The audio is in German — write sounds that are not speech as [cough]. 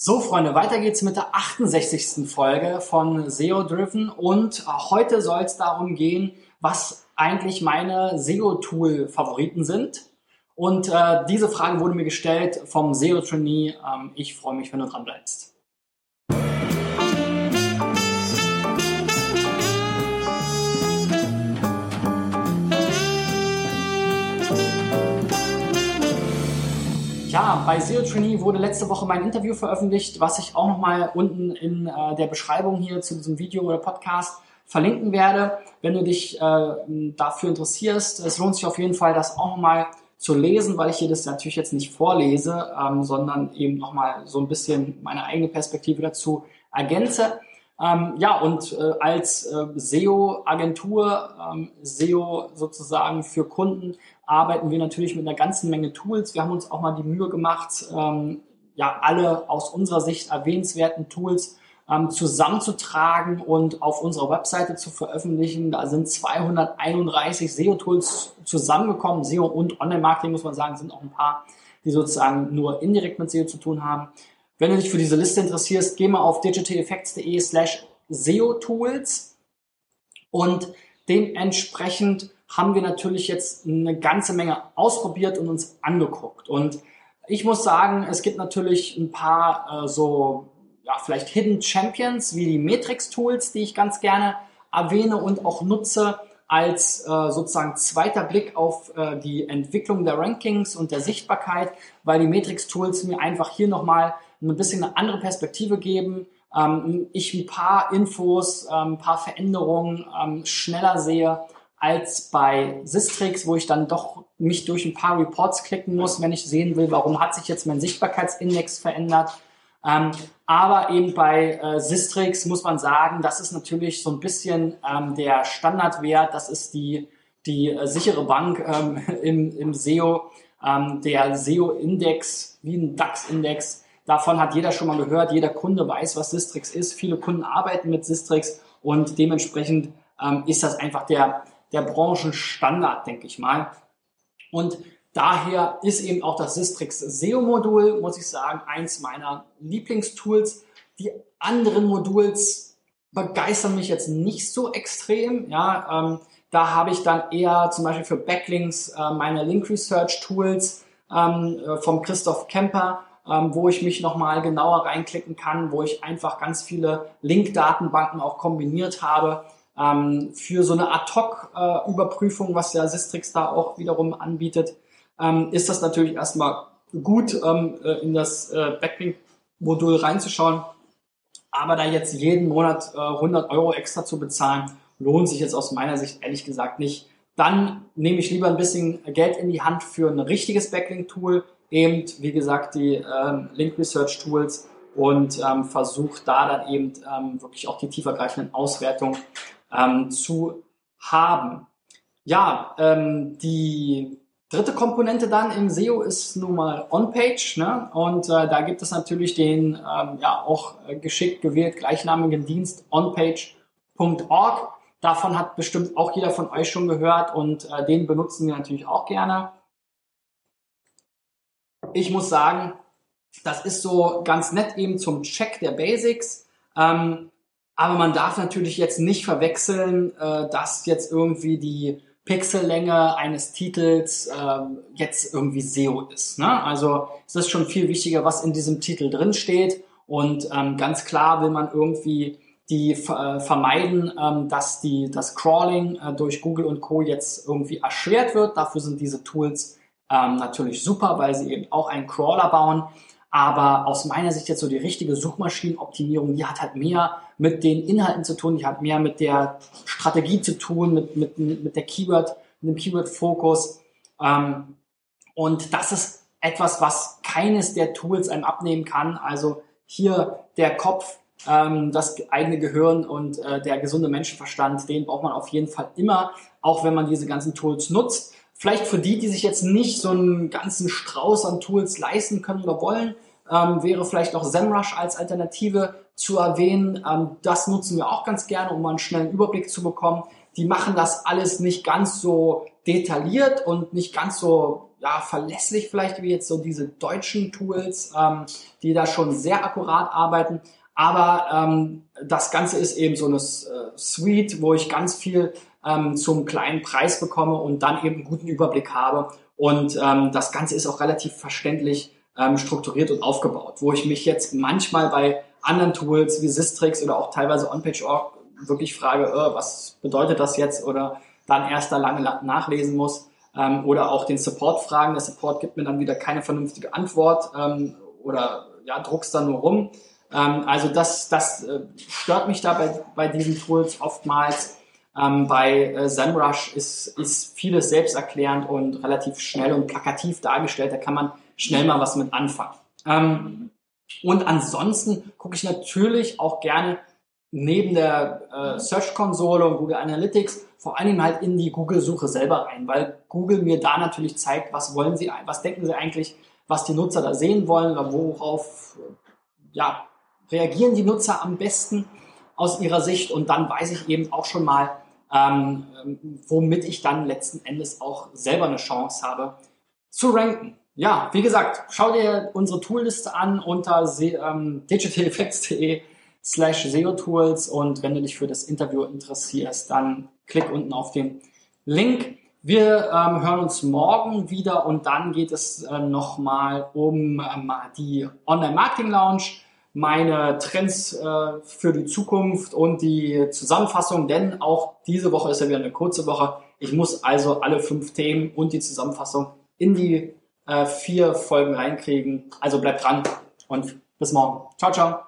So, Freunde, weiter geht's mit der 68. Folge von SEO Driven und äh, heute soll es darum gehen, was eigentlich meine SEO-Tool-Favoriten sind. Und äh, diese Frage wurde mir gestellt vom SEO-Trainee. Ähm, ich freue mich, wenn du dran bleibst. Ja, bei SEO Trainee wurde letzte Woche mein Interview veröffentlicht, was ich auch nochmal unten in äh, der Beschreibung hier zu diesem Video oder Podcast verlinken werde. Wenn du dich äh, dafür interessierst, es lohnt sich auf jeden Fall, das auch nochmal zu lesen, weil ich hier das natürlich jetzt nicht vorlese, ähm, sondern eben nochmal so ein bisschen meine eigene Perspektive dazu ergänze. Ähm, ja, und äh, als äh, SEO-Agentur, ähm, SEO sozusagen für Kunden, arbeiten wir natürlich mit einer ganzen Menge Tools. Wir haben uns auch mal die Mühe gemacht, ähm, ja, alle aus unserer Sicht erwähnenswerten Tools ähm, zusammenzutragen und auf unserer Webseite zu veröffentlichen. Da sind 231 SEO-Tools zusammengekommen. SEO und Online-Marketing, muss man sagen, sind auch ein paar, die sozusagen nur indirekt mit SEO zu tun haben. Wenn du dich für diese Liste interessierst, geh mal auf digitaleffects.de slash SEO-Tools und dementsprechend haben wir natürlich jetzt eine ganze Menge ausprobiert und uns angeguckt. Und ich muss sagen, es gibt natürlich ein paar äh, so, ja, vielleicht Hidden Champions wie die Matrix-Tools, die ich ganz gerne erwähne und auch nutze als äh, sozusagen zweiter Blick auf äh, die Entwicklung der Rankings und der Sichtbarkeit, weil die Matrix-Tools mir einfach hier nochmal ein bisschen eine andere Perspektive geben. Ähm, ich ein paar Infos, ähm, ein paar Veränderungen ähm, schneller sehe als bei Sistrix, wo ich dann doch mich durch ein paar Reports klicken muss, wenn ich sehen will, warum hat sich jetzt mein Sichtbarkeitsindex verändert. Ähm, aber eben bei äh, Sistrix muss man sagen, das ist natürlich so ein bisschen ähm, der Standardwert, das ist die, die äh, sichere Bank ähm, [laughs] im, im SEO, ähm, der SEO-Index, wie ein DAX-Index. Davon hat jeder schon mal gehört, jeder Kunde weiß, was Sistrix ist. Viele Kunden arbeiten mit Sistrix und dementsprechend ähm, ist das einfach der, der Branchenstandard, denke ich mal. Und daher ist eben auch das Sistrix SEO-Modul, muss ich sagen, eins meiner Lieblingstools. Die anderen Moduls begeistern mich jetzt nicht so extrem. Ja, ähm, da habe ich dann eher zum Beispiel für Backlinks äh, meine Link Research Tools ähm, äh, vom Christoph Kemper, ähm, wo ich mich nochmal genauer reinklicken kann, wo ich einfach ganz viele Link-Datenbanken auch kombiniert habe ähm, für so eine Ad-Hoc-Überprüfung, was der Sistrix da auch wiederum anbietet, ähm, ist das natürlich erstmal gut, ähm, äh, in das äh, Backlink-Modul reinzuschauen. Aber da jetzt jeden Monat äh, 100 Euro extra zu bezahlen, lohnt sich jetzt aus meiner Sicht ehrlich gesagt nicht. Dann nehme ich lieber ein bisschen Geld in die Hand für ein richtiges Backlink-Tool, eben wie gesagt die ähm, Link Research Tools und ähm, versuche da dann eben ähm, wirklich auch die tiefergreifenden Auswertungen ähm, zu haben. Ja, ähm, die dritte Komponente dann im SEO ist nun mal On-Page. Ne? Und äh, da gibt es natürlich den ähm, ja auch geschickt gewählt gleichnamigen Dienst onpage.org. Davon hat bestimmt auch jeder von euch schon gehört und äh, den benutzen wir natürlich auch gerne. Ich muss sagen, das ist so ganz nett eben zum Check der Basics. Ähm, aber man darf natürlich jetzt nicht verwechseln, äh, dass jetzt irgendwie die Pixellänge eines Titels äh, jetzt irgendwie SEO ist. Ne? Also es ist schon viel wichtiger, was in diesem Titel drin steht. Und ähm, ganz klar will man irgendwie die äh, vermeiden, ähm, dass die, das Crawling äh, durch Google und Co. jetzt irgendwie erschwert wird. Dafür sind diese Tools ähm, natürlich super, weil sie eben auch einen Crawler bauen. Aber aus meiner Sicht jetzt so die richtige Suchmaschinenoptimierung, die hat halt mehr mit den Inhalten zu tun, die hat mehr mit der Strategie zu tun, mit, mit, mit der Keyword, mit dem Keyword-Fokus. Ähm, und das ist etwas, was keines der Tools einem abnehmen kann. Also hier der Kopf, ähm, das eigene Gehirn und äh, der gesunde Menschenverstand, den braucht man auf jeden Fall immer, auch wenn man diese ganzen Tools nutzt. Vielleicht für die, die sich jetzt nicht so einen ganzen Strauß an Tools leisten können oder wollen, ähm, wäre vielleicht noch SEMrush als Alternative zu erwähnen. Ähm, das nutzen wir auch ganz gerne, um mal einen schnellen Überblick zu bekommen. Die machen das alles nicht ganz so detailliert und nicht ganz so ja, verlässlich vielleicht wie jetzt so diese deutschen Tools, ähm, die da schon sehr akkurat arbeiten. Aber ähm, das Ganze ist eben so eine äh, Suite, wo ich ganz viel ähm, zum kleinen Preis bekomme und dann eben einen guten Überblick habe. Und ähm, das Ganze ist auch relativ verständlich ähm, strukturiert und aufgebaut, wo ich mich jetzt manchmal bei anderen Tools wie Sistrix oder auch teilweise OnPage.org wirklich frage, äh, was bedeutet das jetzt oder dann erst da lange nachlesen muss ähm, oder auch den Support fragen. Der Support gibt mir dann wieder keine vernünftige Antwort ähm, oder ja, druckst dann nur rum. Ähm, also das, das äh, stört mich da bei, bei diesen Tools oftmals. Ähm, bei äh, SEMrush ist, ist vieles selbsterklärend und relativ schnell und plakativ dargestellt. Da kann man schnell mal was mit anfangen. Ähm, und ansonsten gucke ich natürlich auch gerne neben der äh, Search-Konsole und Google Analytics vor allem halt in die Google-Suche selber rein, weil Google mir da natürlich zeigt, was wollen sie, was denken sie eigentlich, was die Nutzer da sehen wollen, worauf ja, reagieren die Nutzer am besten aus ihrer Sicht und dann weiß ich eben auch schon mal, ähm, womit ich dann letzten Endes auch selber eine Chance habe zu ranken. Ja, wie gesagt, schau dir unsere Toolliste an unter ähm, digitaleffects.de slash SEO-Tools und wenn du dich für das Interview interessierst, dann klick unten auf den Link. Wir ähm, hören uns morgen wieder und dann geht es äh, nochmal um ähm, die Online-Marketing-Lounge, meine Trends äh, für die Zukunft und die Zusammenfassung, denn auch diese Woche ist ja wieder eine kurze Woche. Ich muss also alle fünf Themen und die Zusammenfassung in die äh, vier Folgen reinkriegen. Also bleibt dran und bis morgen. Ciao, ciao.